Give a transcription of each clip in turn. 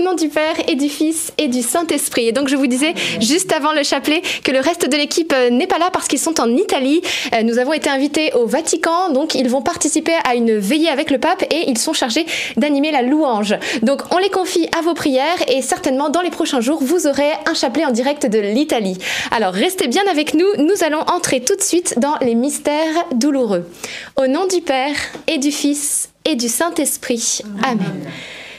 Au nom du Père et du Fils et du Saint-Esprit. Et donc je vous disais juste avant le chapelet que le reste de l'équipe euh, n'est pas là parce qu'ils sont en Italie. Euh, nous avons été invités au Vatican, donc ils vont participer à une veillée avec le pape et ils sont chargés d'animer la louange. Donc on les confie à vos prières et certainement dans les prochains jours vous aurez un chapelet en direct de l'Italie. Alors restez bien avec nous, nous allons entrer tout de suite dans les mystères douloureux. Au nom du Père et du Fils et du Saint-Esprit. Amen.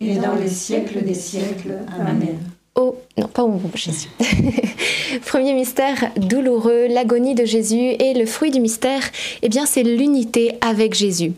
et dans les siècles des siècles. Amen. Oh, non, pas au Jésus. Premier mystère douloureux, l'agonie de Jésus et le fruit du mystère, eh bien, c'est l'unité avec Jésus.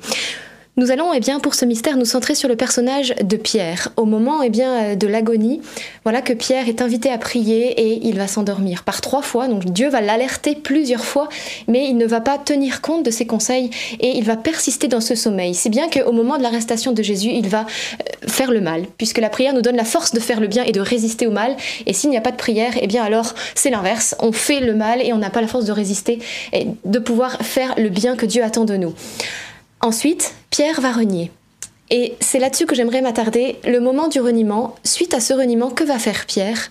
Nous allons, eh bien, pour ce mystère, nous centrer sur le personnage de Pierre. Au moment, eh bien, de l'agonie, voilà que Pierre est invité à prier et il va s'endormir par trois fois. Donc Dieu va l'alerter plusieurs fois, mais il ne va pas tenir compte de ses conseils et il va persister dans ce sommeil. Si bien qu'au moment de l'arrestation de Jésus, il va euh, faire le mal, puisque la prière nous donne la force de faire le bien et de résister au mal. Et s'il n'y a pas de prière, eh bien alors c'est l'inverse. On fait le mal et on n'a pas la force de résister et de pouvoir faire le bien que Dieu attend de nous. Ensuite, Pierre va renier. Et c'est là-dessus que j'aimerais m'attarder. Le moment du reniement, suite à ce reniement, que va faire Pierre?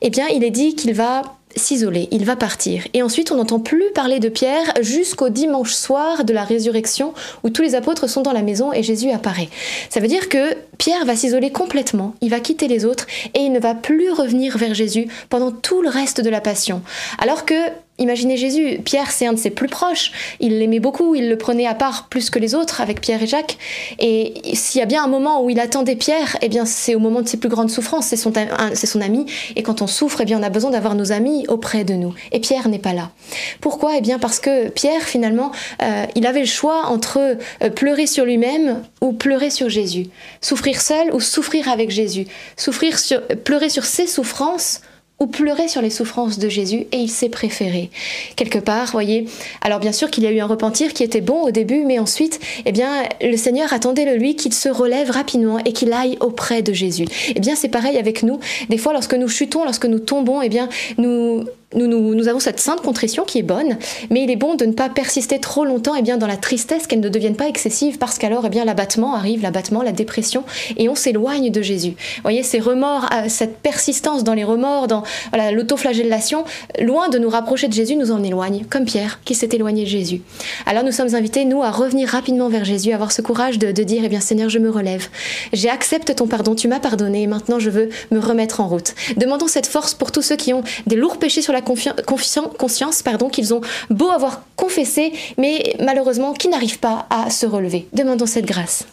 Eh bien, il est dit qu'il va s'isoler, il va partir. Et ensuite, on n'entend plus parler de Pierre jusqu'au dimanche soir de la résurrection où tous les apôtres sont dans la maison et Jésus apparaît. Ça veut dire que Pierre va s'isoler complètement, il va quitter les autres et il ne va plus revenir vers Jésus pendant tout le reste de la passion. Alors que Imaginez Jésus, Pierre c'est un de ses plus proches, il l'aimait beaucoup, il le prenait à part plus que les autres avec Pierre et Jacques. Et s'il y a bien un moment où il attendait Pierre, eh bien c'est au moment de ses plus grandes souffrances, c'est son, ami. Et quand on souffre, eh bien on a besoin d'avoir nos amis auprès de nous. Et Pierre n'est pas là. Pourquoi? Eh bien parce que Pierre finalement, euh, il avait le choix entre euh, pleurer sur lui-même ou pleurer sur Jésus. Souffrir seul ou souffrir avec Jésus. Souffrir pleurer sur ses souffrances ou pleurer sur les souffrances de Jésus et il s'est préféré. Quelque part, voyez. Alors bien sûr qu'il y a eu un repentir qui était bon au début, mais ensuite, eh bien, le Seigneur attendait le lui qu'il se relève rapidement et qu'il aille auprès de Jésus. Eh bien, c'est pareil avec nous. Des fois, lorsque nous chutons, lorsque nous tombons, eh bien, nous nous, nous, avons cette sainte contrition qui est bonne, mais il est bon de ne pas persister trop longtemps eh bien, dans la tristesse, qu'elle ne devienne pas excessive, parce qu'alors eh bien, l'abattement arrive, l'abattement, la dépression, et on s'éloigne de Jésus. Vous voyez, ces remords, euh, cette persistance dans les remords, dans l'autoflagellation, loin de nous rapprocher de Jésus, nous en éloigne, comme Pierre qui s'est éloigné de Jésus. Alors nous sommes invités, nous, à revenir rapidement vers Jésus, avoir ce courage de, de dire, eh bien Seigneur, je me relève, j'accepte ton pardon, tu m'as pardonné, et maintenant je veux me remettre en route. Demandons cette force pour tous ceux qui ont des lourds péchés sur la conscience pardon, qu'ils ont beau avoir confessé, mais malheureusement qui n'arrivent pas à se relever. Demandons cette grâce.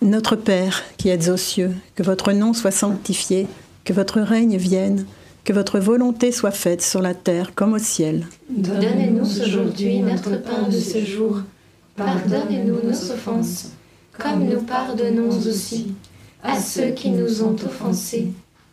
Notre Père qui êtes aux cieux, que votre nom soit sanctifié, que votre règne vienne, que votre volonté soit faite sur la terre comme au ciel. Donnez-nous aujourd'hui notre pain de ce jour. Pardonnez-nous nos offenses, comme nous pardonnons aussi à ceux qui nous ont offensés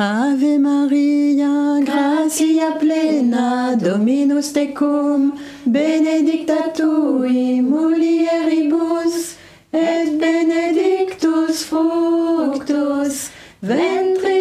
Ave Maria, gratia plena, Dominus tecum, benedicta tui mulieribus, et benedictus fructus ventris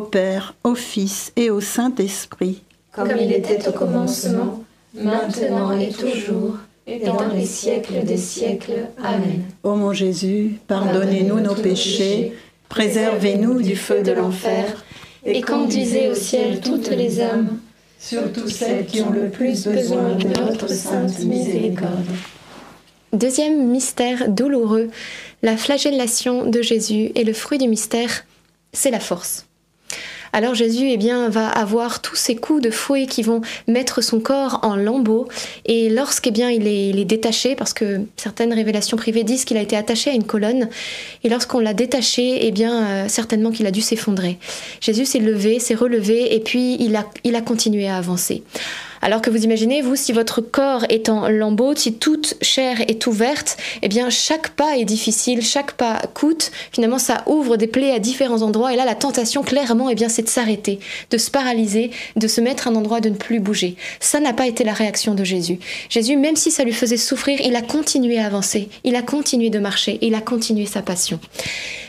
Père, au Fils et au Saint-Esprit. Comme il était au commencement, maintenant et toujours, et dans les siècles des siècles. Amen. Ô mon Jésus, pardonnez-nous nos péchés, préservez-nous du feu de l'enfer, et conduisez au ciel toutes les âmes, surtout celles qui ont le plus besoin de votre sainte miséricorde. Deuxième mystère douloureux, la flagellation de Jésus et le fruit du mystère, c'est la force. Alors Jésus eh bien, va avoir tous ces coups de fouet qui vont mettre son corps en lambeaux. Et lorsqu'il bien, il, est, détaché, parce que certaines révélations privées disent qu'il a été attaché à une colonne, et lorsqu'on l'a détaché, eh bien, euh, certainement qu'il a dû s'effondrer. Jésus s'est levé, s'est relevé, et puis il a, il a continué à avancer. Alors que vous imaginez, vous, si votre corps est en lambeaux, si toute chair est ouverte, eh bien chaque pas est difficile, chaque pas coûte. Finalement, ça ouvre des plaies à différents endroits. Et là, la tentation, clairement, eh bien, c'est de s'arrêter, de se paralyser, de se mettre à un endroit, de ne plus bouger. Ça n'a pas été la réaction de Jésus. Jésus, même si ça lui faisait souffrir, il a continué à avancer, il a continué de marcher, il a continué sa passion.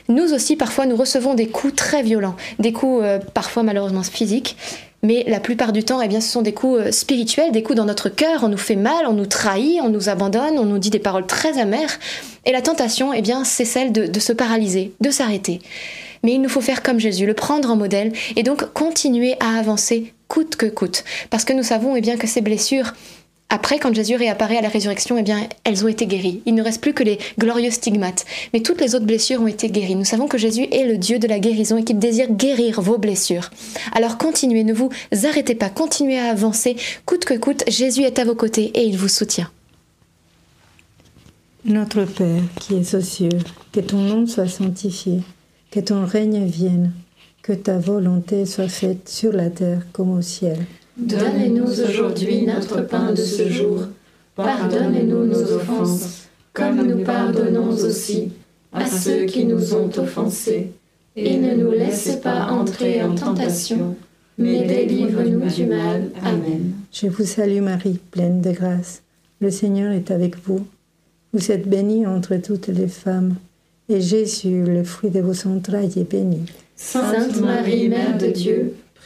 Nous aussi, parfois, nous recevons des coups très violents, des coups euh, parfois malheureusement physiques, mais la plupart du temps, eh bien, ce sont des coups euh, spirituels, des coups dans notre cœur. On nous fait mal, on nous trahit, on nous abandonne, on nous dit des paroles très amères. Et la tentation, eh bien, c'est celle de, se paralyser, de s'arrêter. Mais il nous faut faire comme Jésus, le prendre en modèle et donc continuer à avancer coûte que coûte. Parce que nous savons eh bien, que ces blessures, après, quand Jésus réapparaît à la résurrection, eh bien, elles ont été guéries. Il ne reste plus que les glorieux stigmates. Mais toutes les autres blessures ont été guéries. Nous savons que Jésus est le Dieu de la guérison et qu'il désire guérir vos blessures. Alors continuez, ne vous arrêtez pas, continuez à avancer. Coûte que coûte, Jésus est à vos côtés et il vous soutient. Notre Père qui es aux cieux, que ton nom soit sanctifié, que ton règne vienne, que ta volonté soit faite sur la terre comme au ciel. Donne-nous aujourd'hui notre pain de ce jour. Pardonne-nous nos offenses, comme nous pardonnons aussi à ceux qui nous ont offensés. Et ne nous laisse pas entrer en tentation, mais délivre-nous du mal. Amen. Je vous salue Marie, pleine de grâce. Le Seigneur est avec vous. Vous êtes bénie entre toutes les femmes, et Jésus, le fruit de vos entrailles, est béni. Sainte Marie, Mère de Dieu,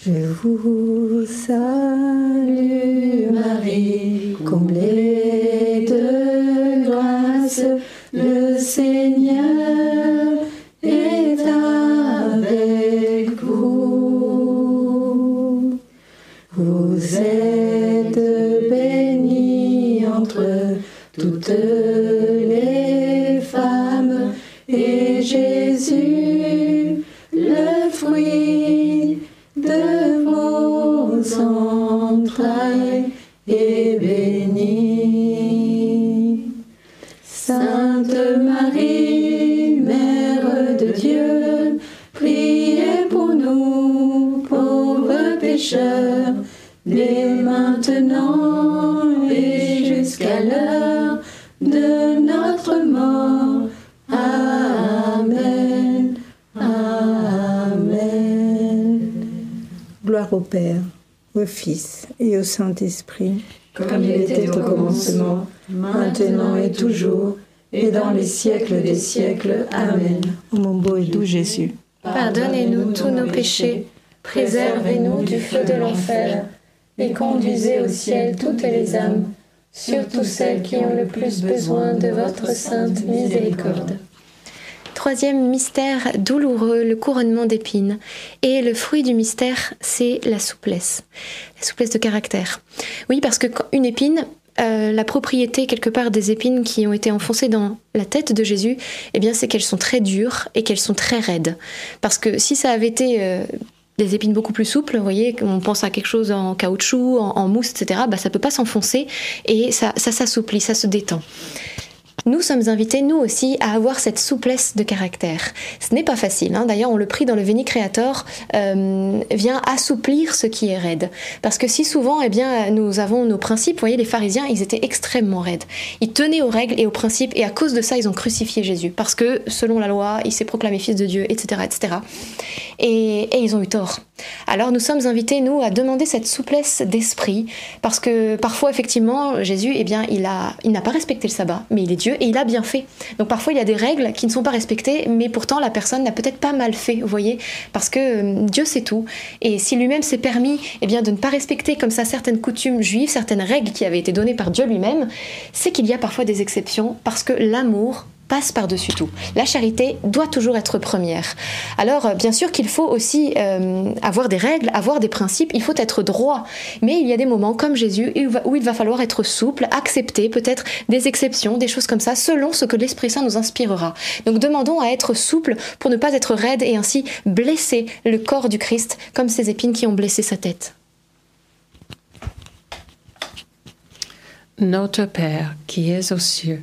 Je vous salue Marie, comblée entrailles est. Sainte Marie, Mère de Dieu, priez pour nous pauvres pécheurs, dès maintenant et jusqu'à l'heure de notre mort. Amen. Amen. Gloire au Père, au Fils Saint-Esprit, comme il était au commencement, maintenant et toujours, et dans les siècles des siècles. Amen. Ô mon beau et doux Jésus, Pardonnez-nous tous nos péchés, préservez-nous du feu de l'enfer, et conduisez au ciel toutes les âmes, surtout celles qui ont le plus besoin de votre sainte miséricorde. Troisième mystère douloureux, le couronnement d'épines. Et le fruit du mystère, c'est la souplesse, la souplesse de caractère. Oui, parce que une épine, euh, la propriété quelque part des épines qui ont été enfoncées dans la tête de Jésus, eh bien, c'est qu'elles sont très dures et qu'elles sont très raides. Parce que si ça avait été euh, des épines beaucoup plus souples, vous voyez, on pense à quelque chose en caoutchouc, en, mousse, etc., bah, ça peut pas s'enfoncer et ça s'assouplit, ça se détend. Nous sommes invités, nous aussi, à avoir cette souplesse de caractère. Ce n'est pas facile. hein. D'ailleurs, on le prie dans le Veni Creator, euh, vient assouplir ce qui est raide. Parce que si souvent, eh bien, nous avons nos principes. Vous voyez, les pharisiens, ils étaient extrêmement raides. Ils tenaient aux règles et aux principes, et à cause de ça, ils ont crucifié Jésus. Parce que, selon la loi, il s'est proclamé fils de Dieu, etc., etc. Et, ils ont eu tort. Alors, nous sommes invités, nous, à demander cette souplesse d'esprit, parce que parfois, effectivement, Jésus, eh bien, il a, il n'a pas respecté le sabbat, mais il est Dieu et il a bien fait. Donc parfois, il y a des règles qui ne sont pas respectées, mais pourtant la personne n'a peut-être pas mal fait, vous voyez, parce que euh, Dieu sait tout. Et si lui-même s'est permis, eh bien, de ne pas respecter comme ça certaines coutumes juives, certaines règles qui avaient été données par Dieu lui-même, c'est qu'il y a parfois des exceptions, parce que l'amour passe par-dessus tout. La charité doit toujours être première. Alors, euh, bien sûr qu'il faut aussi euh, avoir des règles, avoir des principes, il faut être droit. Mais il y a des moments, comme Jésus, où il va- falloir être souple, accepter peut-être des exceptions, des choses comme ça, selon ce que l'Esprit Saint nous inspirera. Donc, demandons à être souple pour ne pas être raide et ainsi blesser le corps du Christ, comme ces épines qui ont blessé sa tête. Notre Père qui es aux cieux,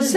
Vous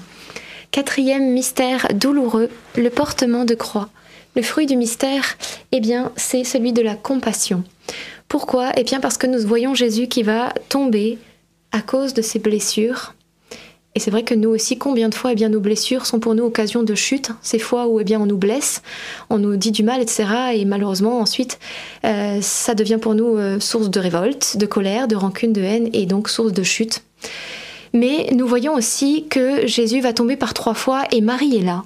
Quatrième mystère douloureux, le portement de croix. Le fruit du mystère, eh bien, c'est celui de la compassion. Pourquoi? Eh bien, parce que nous voyons Jésus qui va tomber à cause de ses blessures. Et c'est vrai que nous aussi, combien de fois, eh bien, nos blessures sont pour nous occasion de chute. Ces fois où, eh bien, on nous blesse, on nous dit du mal, etc. Et malheureusement, ensuite, euh, ça devient pour nous euh, source de révolte, de colère, de rancune, de haine, et donc source de chute. Mais nous voyons aussi que Jésus va tomber par trois fois et Marie est là.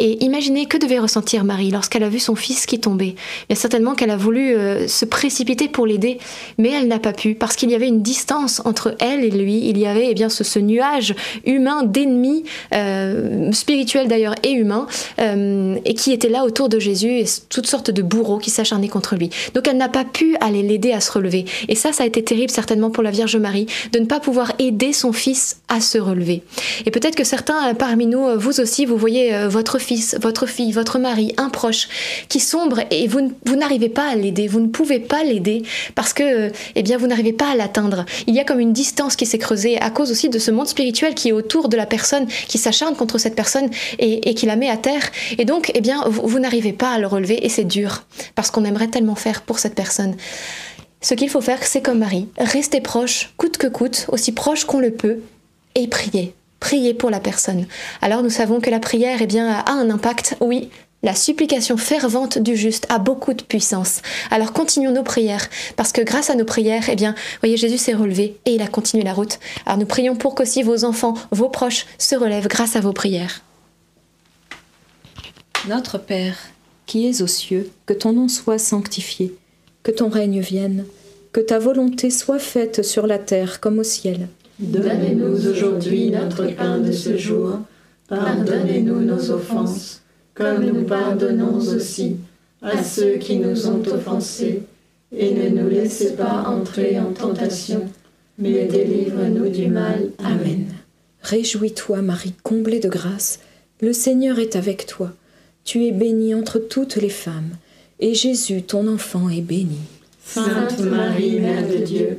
Et imaginez que devait ressentir Marie lorsqu'elle a vu son fils qui tombait? Bien certainement qu'elle a voulu euh, se précipiter pour l'aider, mais elle n'a pas pu parce qu'il y avait une distance entre elle et lui. Il y avait eh bien ce, nuage humain d'ennemis, euh, spirituels d'ailleurs et humains, euh, et qui était là autour de Jésus et toutes sortes de bourreaux qui s'acharnaient contre lui. Donc elle n'a pas pu aller l'aider à se relever. Et ça, ça a été terrible certainement pour la Vierge Marie de ne pas pouvoir aider son fils à se relever. Et peut-être que certains euh, parmi nous, vous aussi, vous voyez votre fils, votre fille, votre mari, un proche qui sombre et vous, n'arrivez pas à l'aider, vous ne pouvez pas l'aider parce que euh, eh bien vous n'arrivez pas à l'atteindre. Il y a comme une distance qui s'est creusée à cause aussi de ce monde spirituel qui est autour de la personne, qui s'acharne contre cette personne et, et qui la met à terre. Et donc eh bien vous, vous n'arrivez pas à le relever et c'est dur parce qu'on aimerait tellement faire pour cette personne. Ce qu'il faut faire, c'est comme Marie, rester proche, coûte que coûte, aussi proche qu'on le peut, et prier. Prier pour la personne. Alors nous savons que la prière eh bien, a un impact, oui. La supplication fervente du juste a beaucoup de puissance. Alors continuons nos prières, parce que grâce à nos prières, eh bien, voyez, Jésus s'est relevé et il a continué la route. Alors nous prions pour qu'aussi vos enfants, vos proches se relèvent grâce à vos prières. Notre Père, qui es aux cieux, que ton nom soit sanctifié, que ton règne vienne, que ta volonté soit faite sur la terre comme au ciel. Donnez-nous aujourd'hui notre pain de ce jour. Pardonnez-nous nos offenses, comme nous pardonnons aussi à ceux qui nous ont offensés. Et ne nous laissez pas entrer en tentation, mais délivre-nous du mal. Amen. Réjouis-toi, Marie, comblée de grâce, le Seigneur est avec toi. Tu es bénie entre toutes les femmes, et Jésus, ton enfant, est béni. Sainte Marie, Mère de Dieu,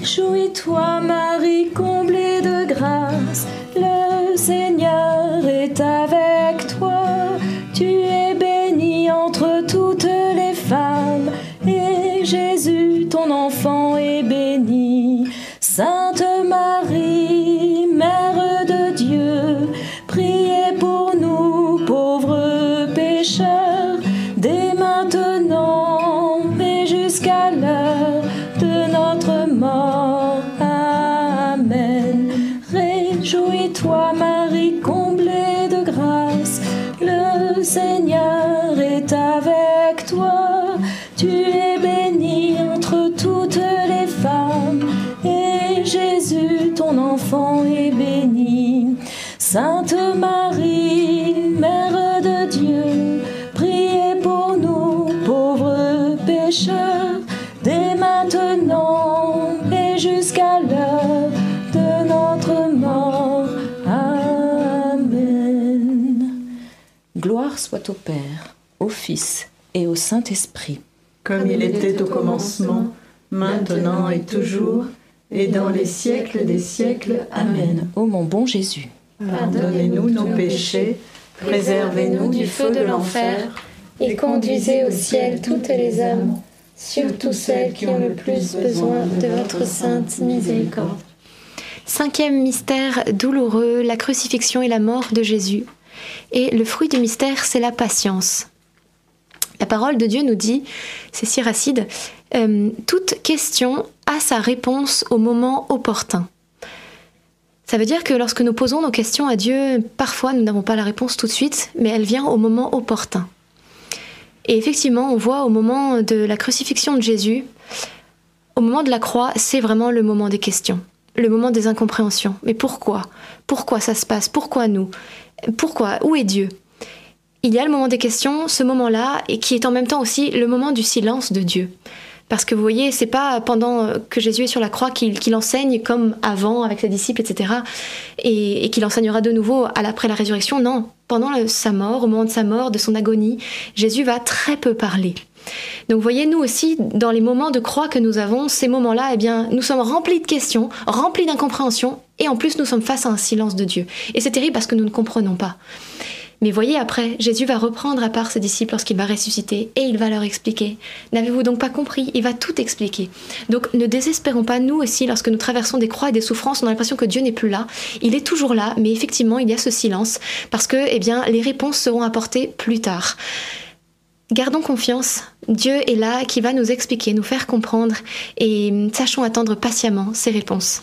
Réjouis-toi, Marie, comblée de grâce, le Seigneur au Père, au Fils et au Saint-Esprit. Comme il était au commencement, maintenant et toujours, et dans les siècles des siècles. Amen. Ô mon bon Jésus, Pardonnez-nous nos péchés, préservez-nous du feu de l'enfer, et conduisez au ciel toutes les âmes, surtout celles qui ont le plus besoin de votre sainte miséricorde. Cinquième mystère douloureux, la crucifixion et la mort de Jésus. Et le fruit du mystère, c'est la patience. La parole de Dieu nous dit, c'est Siracide, euh, toute question a sa réponse au moment opportun. Ça veut dire que lorsque nous posons nos questions à Dieu, parfois nous n'avons pas la réponse tout de suite, mais elle vient au moment opportun. Et effectivement, on voit au moment de la crucifixion de Jésus, au moment de la croix, c'est vraiment le moment des questions, le moment des incompréhensions. Mais pourquoi? Pourquoi ça se passe? Pourquoi nous? Pourquoi? Où est Dieu? Il y a le moment des questions, ce moment-là, et qui est en même temps aussi le moment du silence de Dieu. Parce que vous voyez, c'est pas pendant que Jésus est sur la croix qu'il enseigne comme avant avec ses disciples, etc. Et, qu'il enseignera de nouveau à l'après la résurrection. Non, pendant sa mort, au moment de sa mort, de son agonie, Jésus va très peu parler. Donc vous voyez, nous aussi, dans les moments de croix que nous avons, ces moments-là, eh bien, nous sommes remplis de questions, remplis d'incompréhension, et en plus nous sommes face à un silence de Dieu. Et c'est terrible parce que nous ne comprenons pas. Mais voyez après, Jésus va reprendre à part ses disciples lorsqu'il va ressusciter et il va leur expliquer. N'avez-vous donc pas compris? Il va tout expliquer. Donc ne désespérons pas, nous aussi, lorsque nous traversons des croix et des souffrances, on a l'impression que Dieu n'est plus là. Il est toujours là, mais effectivement, il y a ce silence parce que eh bien, les réponses seront apportées plus tard. Gardons confiance, Dieu est là qui va nous expliquer, nous faire comprendre et hum, sachons attendre patiemment ses réponses.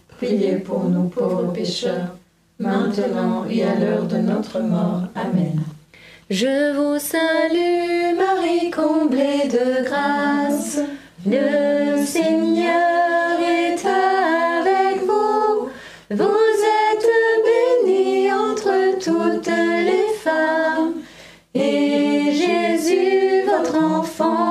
priez pour nous pauvres pécheurs, maintenant et à l'heure de notre mort. Amen. Je vous salue, Marie comblée de grâce, le Seigneur est avec vous. Vous êtes bénie entre toutes les femmes, et Jésus, votre enfant,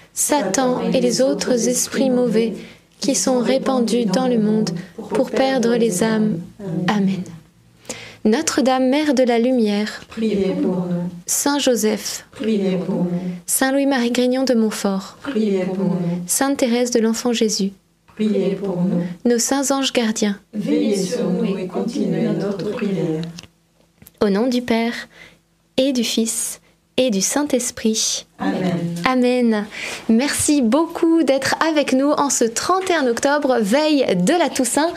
Satan et les autres esprits mauvais qui sont répandus dans le monde pour perdre les âmes. Amen. Notre-Dame, Mère de la Lumière, Priez pour nous, Saint Joseph, priez pour nous, Saint Louis-Marie Grignon de Montfort, priez pour nous, Sainte Thérèse de l'Enfant Jésus, priez pour nous. nos saints anges gardiens, Veillez sur nous et continuez notre prière. au nom du Père et du Fils et du Saint-Esprit. Amen. Merci beaucoup d'être avec nous en ce 31 octobre, veille de la Toussaint.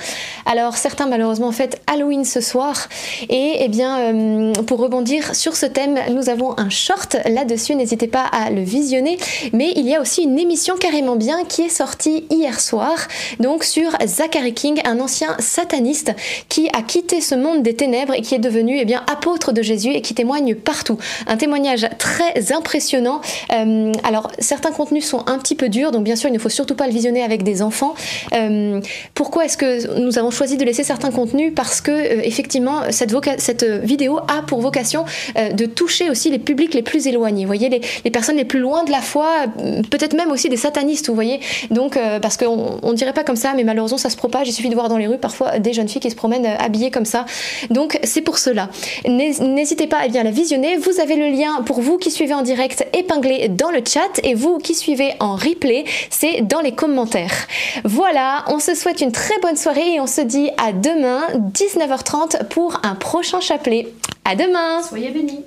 Alors certains malheureusement fêtent Halloween ce soir et eh bien euh, pour rebondir sur ce thème, nous avons un short là-dessus, n'hésitez pas à le visionner, mais il y a aussi une émission carrément bien qui est sortie hier soir, donc sur Zachary King, un ancien sataniste qui a quitté ce monde des ténèbres et qui est devenu eh bien apôtre de Jésus et qui témoigne partout. Un témoignage très impressionnant euh, alors, certains contenus sont un petit peu durs, donc bien sûr, il ne faut surtout pas le visionner avec des enfants. Euh, pourquoi est-ce que nous avons choisi de laisser certains contenus? Parce que, euh, effectivement, cette, vidéo a pour vocation de toucher aussi les publics les plus éloignés. Vous voyez, les, personnes les plus loin de la foi, peut-être même aussi des satanistes, vous voyez. Donc, parce qu'on ne dirait pas comme ça, mais malheureusement, ça se propage. Il suffit de voir dans les rues parfois des jeunes filles qui se promènent habillées comme ça. Donc, c'est pour cela. N'hésitez pas à bien la visionner. Vous avez le lien pour vous qui suivez en direct dans le chat et vous qui suivez en replay, c'est dans les commentaires. Voilà, on se souhaite une très bonne soirée et on se dit à demain 19h30 pour un prochain chapelet. À demain. Soyez bénis.